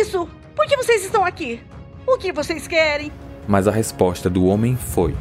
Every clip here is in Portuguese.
isso? Por que vocês estão aqui? O que vocês querem? Mas a resposta do homem foi: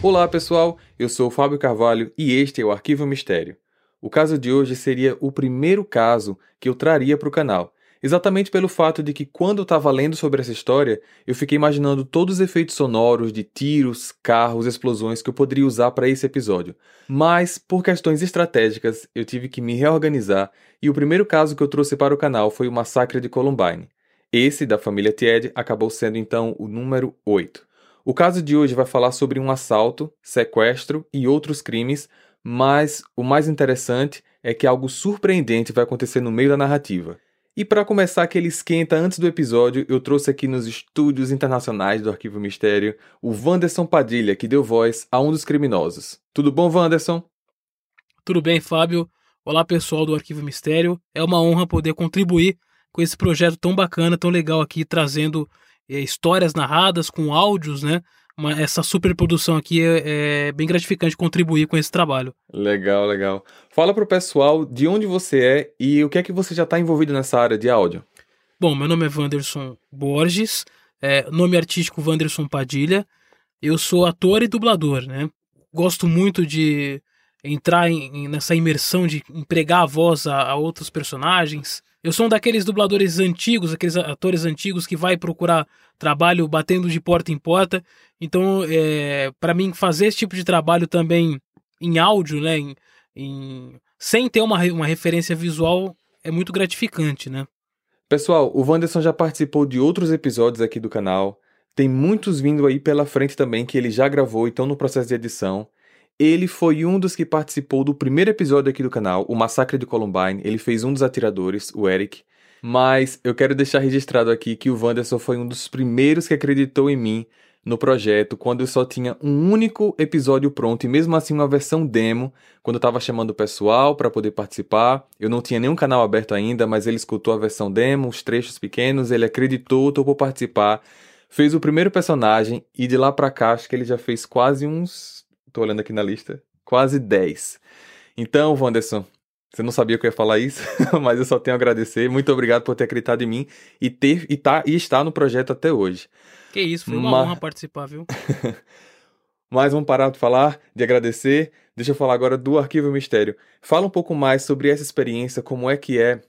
Olá pessoal, eu sou o Fábio Carvalho e este é o Arquivo Mistério. O caso de hoje seria o primeiro caso que eu traria para o canal, exatamente pelo fato de que quando eu estava lendo sobre essa história, eu fiquei imaginando todos os efeitos sonoros de tiros, carros, explosões que eu poderia usar para esse episódio. Mas, por questões estratégicas, eu tive que me reorganizar e o primeiro caso que eu trouxe para o canal foi o massacre de Columbine. Esse, da família Tied, acabou sendo então o número 8. O caso de hoje vai falar sobre um assalto, sequestro e outros crimes, mas o mais interessante é que algo surpreendente vai acontecer no meio da narrativa. E para começar aquele esquenta antes do episódio, eu trouxe aqui nos estúdios internacionais do Arquivo Mistério o Wanderson Padilha, que deu voz a um dos criminosos. Tudo bom, Wanderson? Tudo bem, Fábio. Olá, pessoal do Arquivo Mistério. É uma honra poder contribuir com esse projeto tão bacana, tão legal aqui, trazendo é, histórias narradas com áudios, né? Uma, essa superprodução aqui é, é, bem gratificante contribuir com esse trabalho. Legal, legal. Fala pro pessoal de onde você é e o que é que você já está envolvido nessa área de áudio. Bom, meu nome é Wanderson Borges, é, nome artístico Wanderson Padilha. Eu sou ator e dublador, né? Gosto muito de entrar em, nessa imersão de empregar a voz a, a outros personagens, eu sou um daqueles dubladores antigos, aqueles atores antigos que vai procurar trabalho batendo de porta em porta. Então, é, para mim, fazer esse tipo de trabalho também em áudio, né, em, em, sem ter uma, uma referência visual, é muito gratificante, né? Pessoal, o Wanderson já participou de outros episódios aqui do canal. Tem muitos vindo aí pela frente também que ele já gravou e estão no processo de edição. Ele foi um dos que participou do primeiro episódio aqui do canal, o Massacre de Columbine. Ele fez um dos atiradores, o Eric. Mas eu quero deixar registrado aqui que o Wanderson foi um dos primeiros que acreditou em mim no projeto quando eu só tinha um único episódio pronto e mesmo assim uma versão demo, quando eu estava chamando o pessoal para poder participar. Eu não tinha nenhum canal aberto ainda, mas ele escutou a versão demo, os trechos pequenos, ele acreditou, topou participar, fez o primeiro personagem e de lá para cá acho que ele já fez quase uns tô olhando aqui na lista, quase 10. Então, Wanderson, você não sabia que eu ia falar isso, mas eu só tenho a agradecer. Muito obrigado por ter acreditado em mim e ter e tá e estar no projeto até hoje. Que isso, foi uma honra participar, viu? mas vamos parar de falar, de agradecer. Deixa eu falar agora do Arquivo Mistério. Fala um pouco mais sobre essa experiência, como é que é,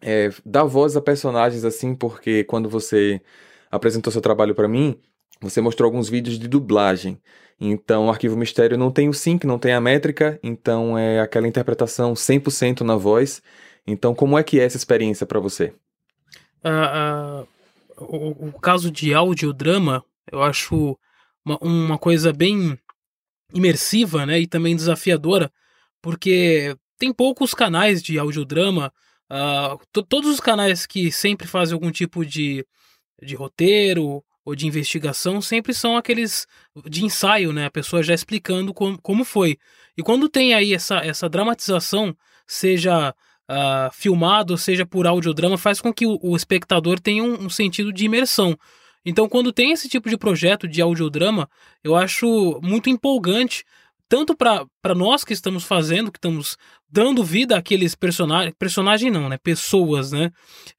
é dar voz a personagens assim, porque quando você apresentou seu trabalho para mim, você mostrou alguns vídeos de dublagem. Então, o Arquivo Mistério não tem o sync, não tem a métrica, então é aquela interpretação 100% na voz. Então, como é que é essa experiência para você? Uh, uh, o, o, caso de audiodrama, eu acho uma, uma coisa bem imersiva né, e também desafiadora, porque tem poucos canais de audiodrama, uh, todos os canais que sempre fazem algum tipo de, de roteiro ou de investigação sempre são aqueles de ensaio, né? A pessoa já explicando como, como foi. E quando tem aí essa, essa dramatização, seja uh, filmado, seja por audiodrama, faz com que o, o espectador tenha um, um, sentido de imersão. Então, quando tem esse tipo de projeto de audiodrama, eu acho muito empolgante, tanto para nós que estamos fazendo, que estamos dando vida àqueles personagens, personagem não, né, pessoas, né,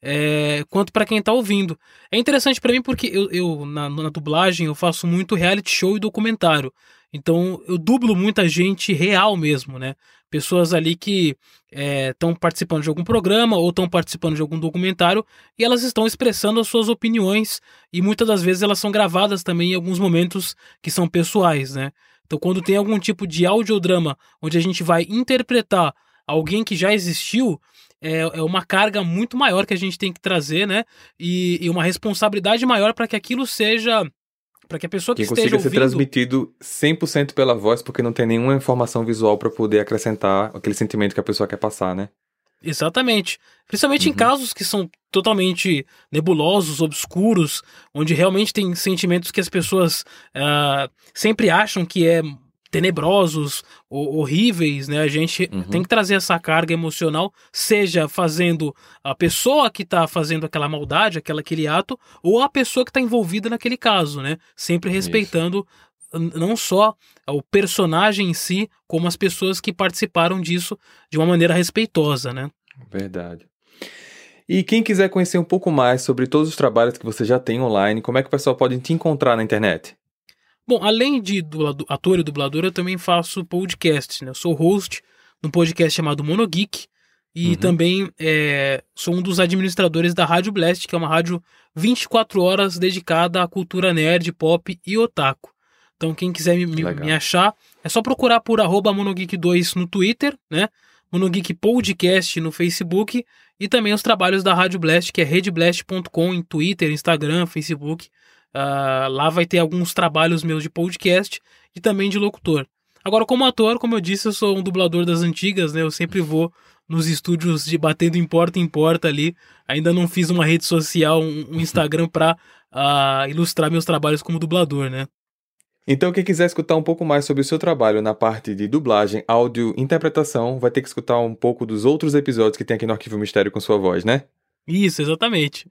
é, quanto para quem tá ouvindo. É interessante para mim porque eu, eu na, na, dublagem eu faço muito reality show e documentário, então eu dublo muita gente real mesmo, né, pessoas ali que estão é, participando de algum programa ou estão participando de algum documentário e elas estão expressando as suas opiniões e muitas das vezes elas são gravadas também em alguns momentos que são pessoais, né. Então, quando tem algum tipo de audiodrama onde a gente vai interpretar alguém que já existiu, é, é uma carga muito maior que a gente tem que trazer, né? E, e uma responsabilidade maior para que aquilo seja para que a pessoa que, que esteja consiga ser transmitido 100% pela voz, porque não tem nenhuma informação visual para poder acrescentar aquele sentimento que a pessoa quer passar, né? Exatamente. Principalmente uhum. em casos que são totalmente nebulosos, obscuros, onde realmente tem sentimentos que as pessoas uh, sempre acham que é tenebrosos, horríveis, né? A gente uhum. tem que trazer essa carga emocional, seja fazendo a pessoa que está fazendo aquela maldade, aquela, aquele ato, ou a pessoa que está envolvida naquele caso, né? Sempre respeitando. Não só o personagem em si, como as pessoas que participaram disso de uma maneira respeitosa, né? Verdade. E quem quiser conhecer um pouco mais sobre todos os trabalhos que você já tem online, como é que o pessoal pode te encontrar na internet? Bom, além de ator e dublador, eu também faço podcast, né? Eu sou host num podcast chamado Monogeek e uhum. também é, sou um dos administradores da Rádio Blast, que é uma rádio 24 horas dedicada à cultura nerd, pop e otaku. Então, quem quiser me, me achar, é só procurar por arroba Monogeek2 no Twitter, né? Monogeek Podcast no Facebook e também os trabalhos da Rádio Blast, que é redblast.com em Twitter, Instagram, Facebook. Uh, lá vai ter alguns trabalhos meus de podcast e também de locutor. Agora, como ator, como eu disse, eu sou um dublador das antigas, né? Eu sempre vou nos estúdios de batendo em porta em porta ali. Ainda não fiz uma rede social, um, um Instagram para uh, ah, ilustrar meus trabalhos como dublador, né? Então, quem quiser escutar um pouco mais sobre o seu trabalho na parte de dublagem, áudio, interpretação, vai ter que escutar um pouco dos outros episódios que tem aqui no Arquivo Mistério com sua voz, né? Isso, exatamente.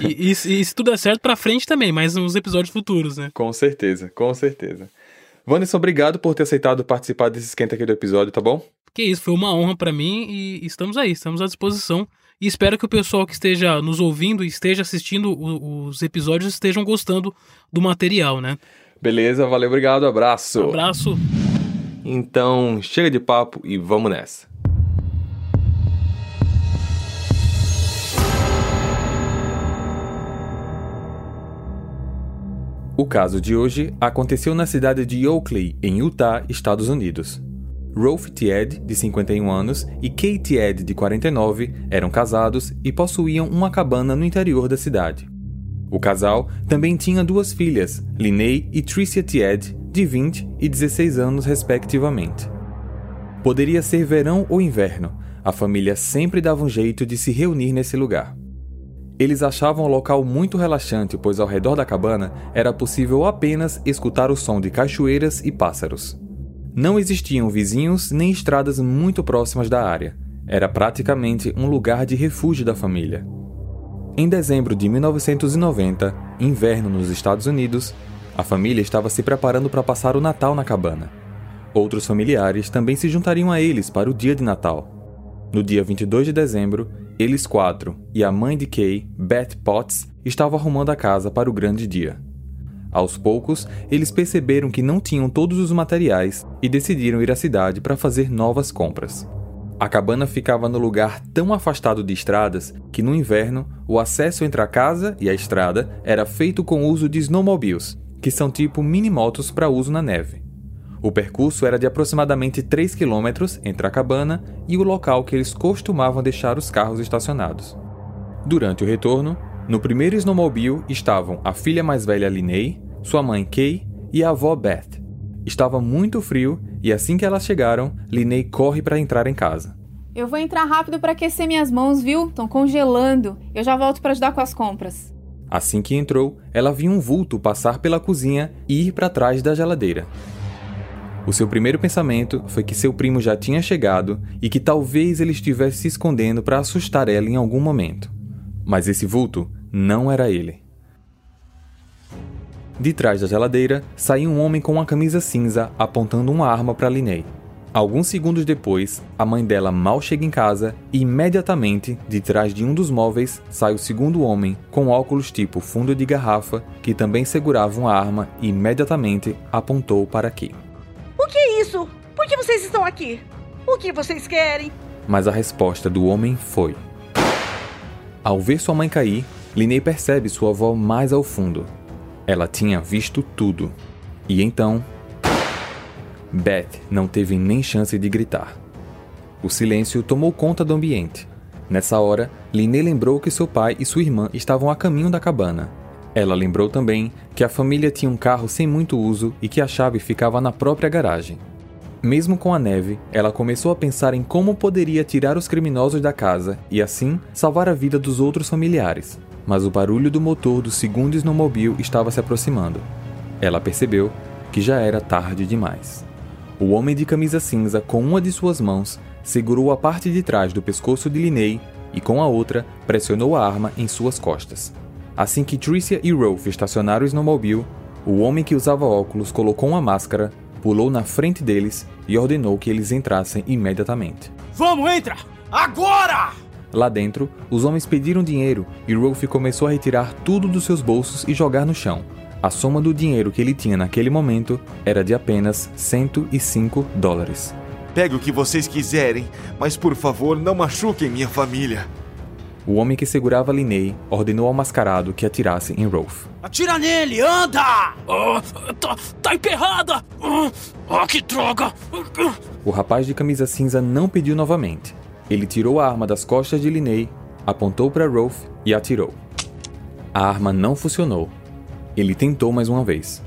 e, e, e se tudo der certo, pra frente também, mas nos episódios futuros, né? Com certeza, com certeza. Wanderson, obrigado por ter aceitado participar desse esquenta aqui do episódio, tá bom? Que isso, foi uma honra para mim e estamos aí, estamos à disposição. E espero que o pessoal que esteja nos ouvindo e esteja assistindo os episódios estejam gostando do material, né? Beleza, valeu, obrigado, abraço. abraço. Então, chega de papo e vamos nessa. O caso de hoje aconteceu na cidade de Oakley, em Utah, Estados Unidos. Rolf Tied, de 51 anos, e Kate Tied, de 49, eram casados e possuíam uma cabana no interior da cidade. O casal também tinha duas filhas, Linnea e Tricia Tied, de 20 e 16 anos, respectivamente. Poderia ser verão ou inverno, a família sempre dava um jeito de se reunir nesse lugar. Eles achavam o local muito relaxante, pois ao redor da cabana era possível apenas escutar o som de cachoeiras e pássaros. Não existiam vizinhos nem estradas muito próximas da área. Era praticamente um lugar de refúgio da família. Em dezembro de 1990, inverno nos Estados Unidos, a família estava se preparando para passar o Natal na cabana. Outros familiares também se juntariam a eles para o dia de Natal. No dia 22 de dezembro, eles quatro e a mãe de Kay, Beth Potts, estavam arrumando a casa para o grande dia. Aos poucos, eles perceberam que não tinham todos os materiais e decidiram ir à cidade para fazer novas compras. A cabana ficava no lugar tão afastado de estradas que no inverno o acesso entre a casa e a estrada era feito com o uso de snowmobiles, que são tipo mini-motos para uso na neve. O percurso era de aproximadamente 3 km entre a cabana e o local que eles costumavam deixar os carros estacionados. Durante o retorno, no primeiro snowmobile estavam a filha mais velha Linnea, sua mãe Kay e a avó Beth. Estava muito frio e assim que elas chegaram, Linney corre para entrar em casa. Eu vou entrar rápido para aquecer minhas mãos, viu? Estão congelando. Eu já volto para ajudar com as compras. Assim que entrou, ela viu um vulto passar pela cozinha e ir para trás da geladeira. O seu primeiro pensamento foi que seu primo já tinha chegado e que talvez ele estivesse se escondendo para assustar ela em algum momento. Mas esse vulto não era ele. De trás da geladeira, saiu um homem com uma camisa cinza apontando uma arma para Linney. Alguns segundos depois, a mãe dela mal chega em casa e imediatamente, de trás de um dos móveis, sai o segundo homem com óculos tipo fundo de garrafa que também segurava uma arma e imediatamente apontou para aqui. O que é isso? Por que vocês estão aqui? O que vocês querem? Mas a resposta do homem foi: Ao ver sua mãe cair, Linney percebe sua avó mais ao fundo ela tinha visto tudo. E então. Beth não teve nem chance de gritar. O silêncio tomou conta do ambiente. Nessa hora, Linney lembrou que seu pai e sua irmã estavam a caminho da cabana. Ela lembrou também que a família tinha um carro sem muito uso e que a chave ficava na própria garagem. Mesmo com a neve, ela começou a pensar em como poderia tirar os criminosos da casa e assim salvar a vida dos outros familiares mas o barulho do motor do segundo snowmobile estava se aproximando. Ela percebeu que já era tarde demais. O homem de camisa cinza, com uma de suas mãos, segurou a parte de trás do pescoço de Linney e, com a outra, pressionou a arma em suas costas. Assim que Tricia e Rolf estacionaram o snowmobile, o homem que usava óculos colocou uma máscara, pulou na frente deles e ordenou que eles entrassem imediatamente. Vamos, entra! Agora! Lá dentro, os homens pediram dinheiro e Rolf começou a retirar tudo dos seus bolsos e jogar no chão. A soma do dinheiro que ele tinha naquele momento era de apenas 105 dólares. Pegue o que vocês quiserem, mas por favor não machuquem minha família. O homem que segurava Linney ordenou ao mascarado que atirasse em Rolf. Atira nele, anda! Oh, tá, tá emperrada! Oh, oh, que droga! O rapaz de camisa cinza não pediu novamente. Ele tirou a arma das costas de Linney, apontou para Rolf e atirou. A arma não funcionou. Ele tentou mais uma vez.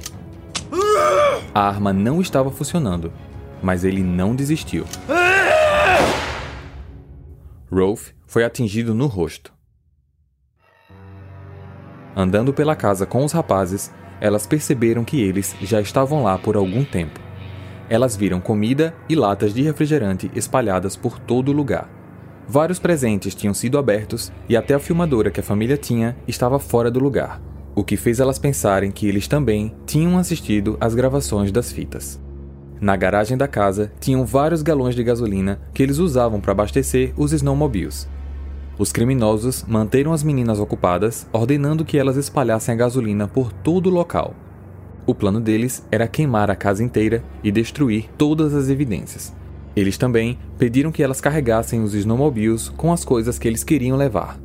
A arma não estava funcionando, mas ele não desistiu. Rolf foi atingido no rosto. Andando pela casa com os rapazes, elas perceberam que eles já estavam lá por algum tempo. Elas viram comida e latas de refrigerante espalhadas por todo lugar. Vários presentes tinham sido abertos e até a filmadora que a família tinha estava fora do lugar o que fez elas pensarem que eles também tinham assistido às gravações das fitas. Na garagem da casa tinham vários galões de gasolina que eles usavam para abastecer os snowmobiles. Os criminosos manteram as meninas ocupadas, ordenando que elas espalhassem a gasolina por todo o local. O plano deles era queimar a casa inteira e destruir todas as evidências. Eles também pediram que elas carregassem os snowmobiles com as coisas que eles queriam levar.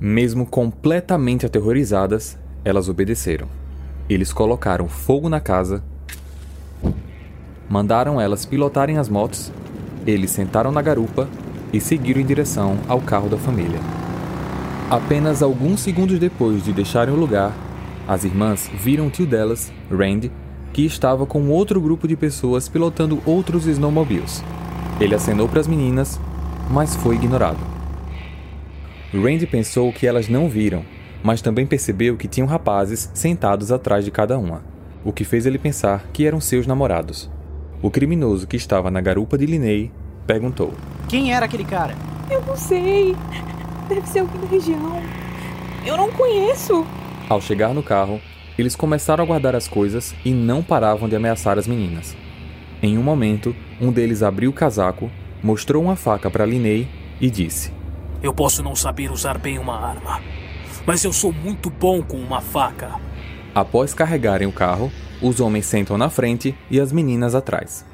Mesmo completamente aterrorizadas, elas obedeceram. Eles colocaram fogo na casa, mandaram elas pilotarem as motos, eles sentaram na garupa e seguiram em direção ao carro da família. Apenas alguns segundos depois de deixarem o lugar, as irmãs viram o tio delas, Randy, que estava com outro grupo de pessoas pilotando outros snowmobiles. Ele acenou para as meninas, mas foi ignorado. Randy pensou que elas não viram mas também percebeu que tinham rapazes sentados atrás de cada uma, o que fez ele pensar que eram seus namorados. O criminoso que estava na garupa de Linney perguntou: Quem era aquele cara? Eu não sei. Deve ser alguém da região. Eu não conheço. Ao chegar no carro, eles começaram a guardar as coisas e não paravam de ameaçar as meninas. Em um momento, um deles abriu o casaco, mostrou uma faca para Linney e disse: Eu posso não saber usar bem uma arma, mas eu sou muito bom com uma faca. Após carregarem o carro, os homens sentam na frente e as meninas atrás.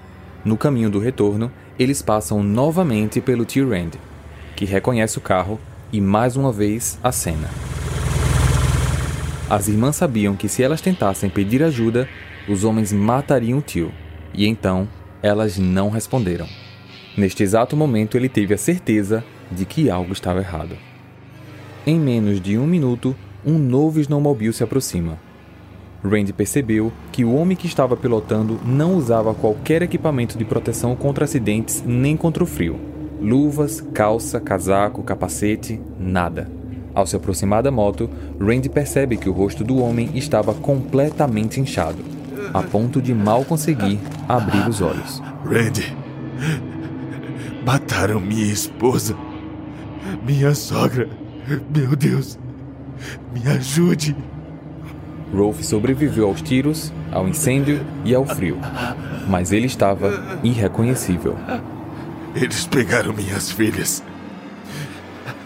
No caminho do retorno, eles passam novamente pelo tio Randy, que reconhece o carro e mais uma vez acena. As irmãs sabiam que se elas tentassem pedir ajuda, os homens matariam o tio, e então elas não responderam. Neste exato momento, ele teve a certeza de que algo estava errado. Em menos de um minuto, um novo snowmobile se aproxima. Randy percebeu que o homem que estava pilotando não usava qualquer equipamento de proteção contra acidentes nem contra o frio. Luvas, calça, casaco, capacete, nada. Ao se aproximar da moto, Randy percebe que o rosto do homem estava completamente inchado, a ponto de mal conseguir abrir os olhos. Randy, mataram minha esposa, minha sogra meu Deus, me ajude. Rolf sobreviveu aos tiros, ao incêndio e ao frio, mas ele estava irreconhecível. Eles pegaram minhas filhas.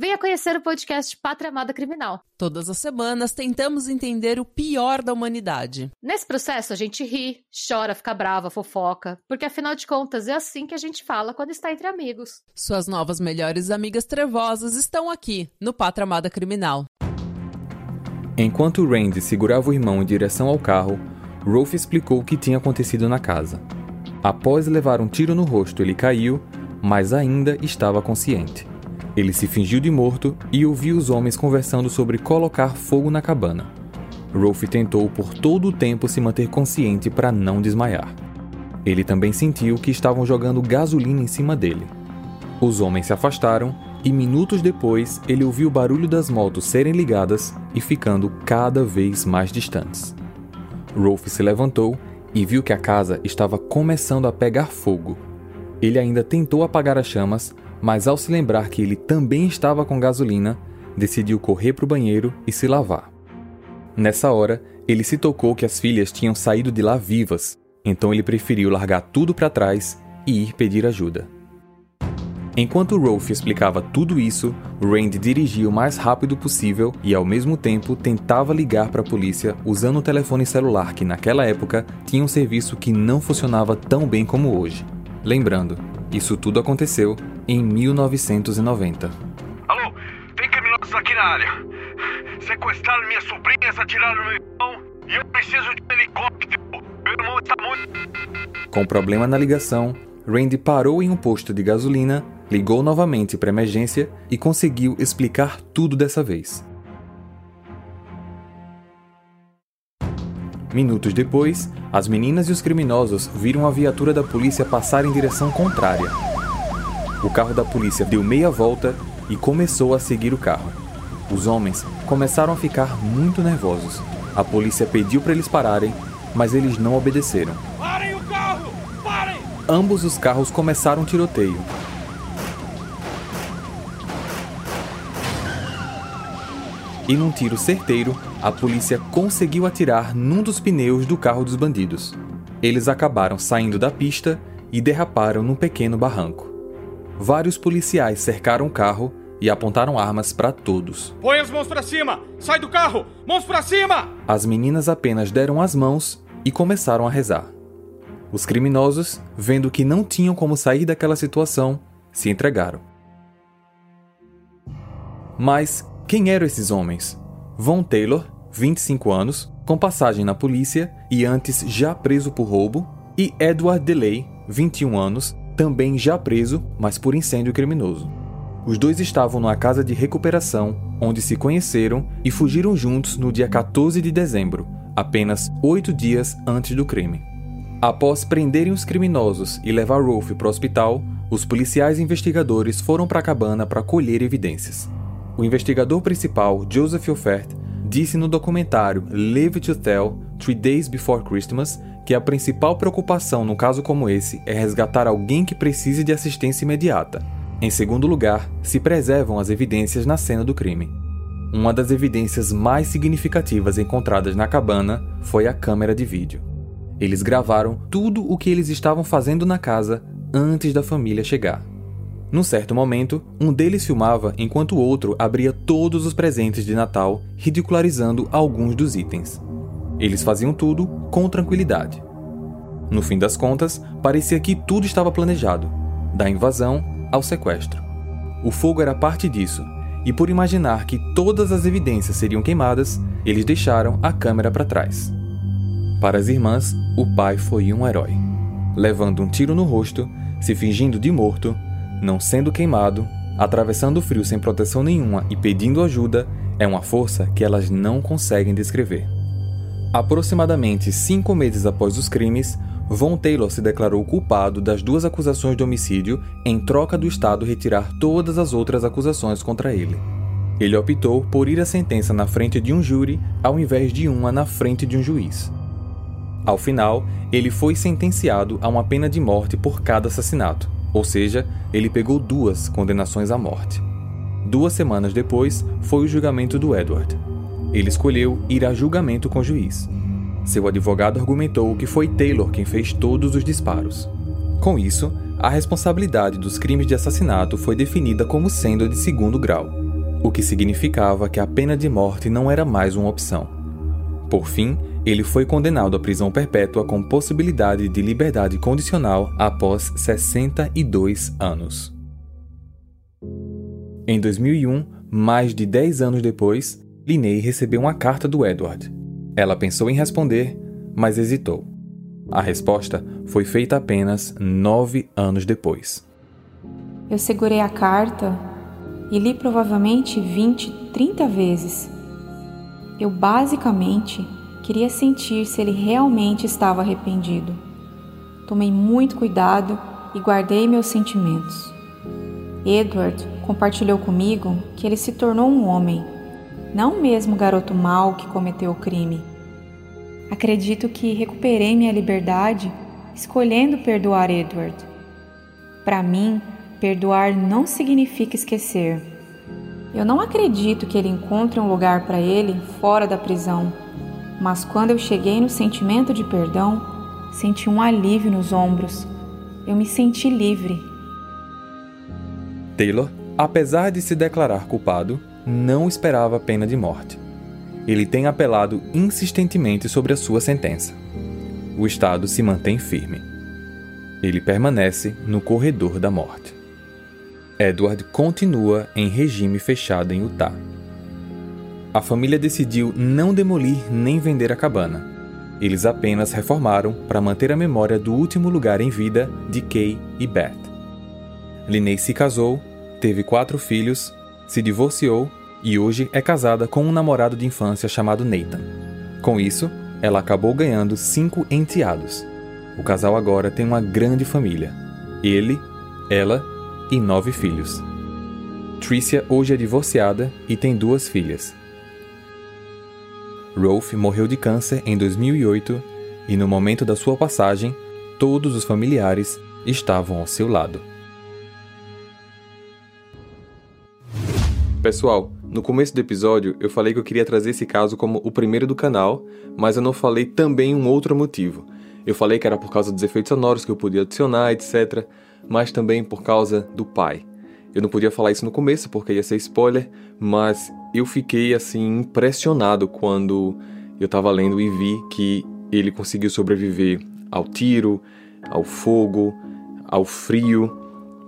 Venha conhecer o podcast Pátria Amada Criminal. Todas as semanas tentamos entender o pior da humanidade. Nesse processo a gente ri, chora, fica brava, fofoca, porque afinal de contas é assim que a gente fala quando está entre amigos. Suas novas melhores amigas trevosas estão aqui no Pátria Amada Criminal. Enquanto Randy segurava o irmão em direção ao carro, Rolf explicou o que tinha acontecido na casa. Após levar um tiro no rosto, ele caiu, mas ainda estava consciente. Ele se fingiu de morto e ouviu os homens conversando sobre colocar fogo na cabana. Rolf tentou por todo o tempo se manter consciente para não desmaiar. Ele também sentiu que estavam jogando gasolina em cima dele. Os homens se afastaram e minutos depois ele ouviu o barulho das motos serem ligadas e ficando cada vez mais distantes. Rolf se levantou e viu que a casa estava começando a pegar fogo. Ele ainda tentou apagar as chamas, mas ao se lembrar que ele também estava com gasolina, decidiu correr para o banheiro e se lavar. Nessa hora, ele se tocou que as filhas tinham saído de lá vivas, então ele preferiu largar tudo para trás e ir pedir ajuda. Enquanto Rolf explicava tudo isso, Rand dirigia o mais rápido possível e, ao mesmo tempo, tentava ligar para a polícia usando um telefone celular que, naquela época, tinha um serviço que não funcionava tão bem como hoje. Lembrando, isso tudo aconteceu em 1990. Alô, tem criminosos aqui na área. Sequestraram minhas sobrinhas, atiraram meu irmão e eu preciso de um helicóptero. Meu irmão está muito. Com problema na ligação, Randy parou em um posto de gasolina ligou novamente para emergência e conseguiu explicar tudo dessa vez. Minutos depois, as meninas e os criminosos viram a viatura da polícia passar em direção contrária. O carro da polícia deu meia volta e começou a seguir o carro. Os homens começaram a ficar muito nervosos. A polícia pediu para eles pararem, mas eles não obedeceram. Parem o carro! Parem! Ambos os carros começaram um tiroteio e num tiro certeiro, a polícia conseguiu atirar num dos pneus do carro dos bandidos. Eles acabaram saindo da pista e derraparam num pequeno barranco. Vários policiais cercaram o carro e apontaram armas para todos. Põe as mãos para cima! Sai do carro! Mãos para cima! As meninas apenas deram as mãos e começaram a rezar. Os criminosos, vendo que não tinham como sair daquela situação, se entregaram. Mas quem eram esses homens? Von Taylor, 25 anos, com passagem na polícia e antes já preso por roubo, e Edward DeLay, 21 anos, também já preso, mas por incêndio criminoso. Os dois estavam numa casa de recuperação, onde se conheceram e fugiram juntos no dia 14 de dezembro, apenas oito dias antes do crime. Após prenderem os criminosos e levar Rolf para o hospital, os policiais investigadores foram para a cabana para colher evidências. O investigador principal, Joseph Offert, disse no documentário Live to Tell Three Days Before Christmas que a principal preocupação num caso como esse é resgatar alguém que precise de assistência imediata. Em segundo lugar, se preservam as evidências na cena do crime. Uma das evidências mais significativas encontradas na cabana foi a câmera de vídeo. Eles gravaram tudo o que eles estavam fazendo na casa antes da família chegar. Num certo momento, um deles filmava enquanto o outro abria todos os presentes de Natal, ridicularizando alguns dos itens. Eles faziam tudo com tranquilidade. No fim das contas, parecia que tudo estava planejado, da invasão ao sequestro. O fogo era parte disso, e por imaginar que todas as evidências seriam queimadas, eles deixaram a câmera para trás. Para as irmãs, o pai foi um herói. Levando um tiro no rosto, se fingindo de morto, não sendo queimado, atravessando o frio sem proteção nenhuma e pedindo ajuda, é uma força que elas não conseguem descrever. Aproximadamente cinco meses após os crimes, Von Taylor se declarou culpado das duas acusações de homicídio em troca do Estado retirar todas as outras acusações contra ele. Ele optou por ir à sentença na frente de um júri ao invés de uma na frente de um juiz. Ao final, ele foi sentenciado a uma pena de morte por cada assassinato. Ou seja, ele pegou duas condenações à morte. Duas semanas depois, foi o julgamento do Edward. Ele escolheu ir a julgamento com o juiz. Seu advogado argumentou que foi Taylor quem fez todos os disparos. Com isso, a responsabilidade dos crimes de assassinato foi definida como sendo de segundo grau, o que significava que a pena de morte não era mais uma opção. Por fim, ele foi condenado à prisão perpétua com possibilidade de liberdade condicional após 62 anos. Em 2001, mais de 10 anos depois, Linney recebeu uma carta do Edward. Ela pensou em responder, mas hesitou. A resposta foi feita apenas nove anos depois. Eu segurei a carta e li provavelmente 20, 30 vezes. Eu basicamente Queria sentir se ele realmente estava arrependido. Tomei muito cuidado e guardei meus sentimentos. Edward compartilhou comigo que ele se tornou um homem, não mesmo garoto mau que cometeu o crime. Acredito que recuperei minha liberdade escolhendo perdoar Edward. Para mim, perdoar não significa esquecer. Eu não acredito que ele encontre um lugar para ele fora da prisão, mas quando eu cheguei no sentimento de perdão, senti um alívio nos ombros. Eu me senti livre. Taylor, apesar de se declarar culpado, não esperava pena de morte. Ele tem apelado insistentemente sobre a sua sentença. O Estado se mantém firme. Ele permanece no corredor da morte. Edward continua em regime fechado em Utah. A família decidiu não demolir nem vender a cabana. Eles apenas reformaram para manter a memória do último lugar em vida de Kay e Beth. Linney se casou, teve quatro filhos, se divorciou e hoje é casada com um namorado de infância chamado Nathan. Com isso, ela acabou ganhando cinco enteados. O casal agora tem uma grande família. Ele, ela e nove filhos. Tricia hoje é divorciada e tem duas filhas. Rolf morreu de câncer em 2008 e, no momento da sua passagem, todos os familiares estavam ao seu lado. Pessoal, no começo do episódio eu falei que eu queria trazer esse caso como o primeiro do canal, mas eu não falei também um outro motivo. Eu falei que era por causa dos efeitos sonoros que eu podia adicionar, etc mas também por causa do pai. Eu não podia falar isso no começo porque ia ser spoiler, mas eu fiquei assim impressionado quando eu estava lendo e vi que ele conseguiu sobreviver ao tiro, ao fogo, ao frio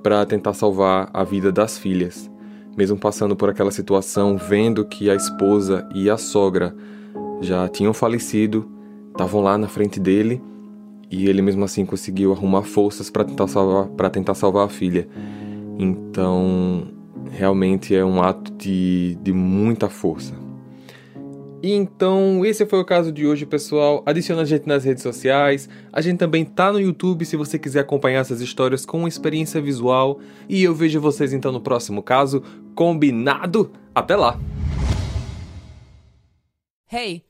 para tentar salvar a vida das filhas. Mesmo passando por aquela situação, vendo que a esposa e a sogra já tinham falecido, estavam lá na frente dele e ele mesmo assim conseguiu arrumar forças para tentar salvar para tentar salvar a filha. Então, realmente é um ato de, de muita força. Então, esse foi o caso de hoje, pessoal. Adiciona a gente nas redes sociais. A gente também tá no YouTube se você quiser acompanhar essas histórias com experiência visual. E eu vejo vocês então no próximo caso. Combinado? Até lá! Hey!